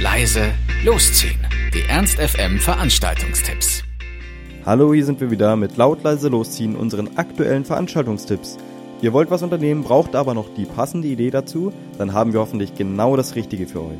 leise, losziehen. Die Ernst FM Veranstaltungstipps. Hallo, hier sind wir wieder mit laut leise losziehen, unseren aktuellen Veranstaltungstipps. Ihr wollt was unternehmen, braucht aber noch die passende Idee dazu, dann haben wir hoffentlich genau das Richtige für euch.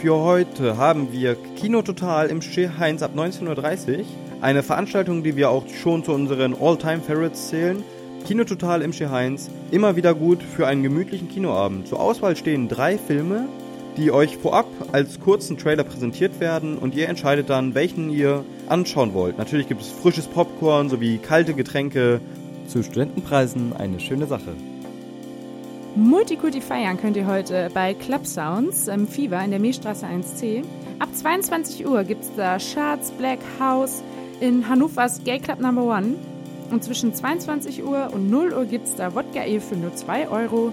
Für heute haben wir Kino Total im Schir Heinz ab 19.30 Uhr. Eine Veranstaltung, die wir auch schon zu unseren All-Time-Favorites zählen. Kino Total im Schir Heinz. Immer wieder gut für einen gemütlichen Kinoabend. Zur Auswahl stehen drei Filme, die euch vorab als kurzen Trailer präsentiert werden und ihr entscheidet dann, welchen ihr anschauen wollt. Natürlich gibt es frisches Popcorn sowie kalte Getränke. Zu Studentenpreisen eine schöne Sache. Multikulti feiern könnt ihr heute bei Club Sounds im Fever in der Meestraße 1C. Ab 22 Uhr gibt es da Charts Black House in Hannovers Gay Club Number One. Und zwischen 22 Uhr und 0 Uhr gibt es da Wodka E für nur 2 Euro.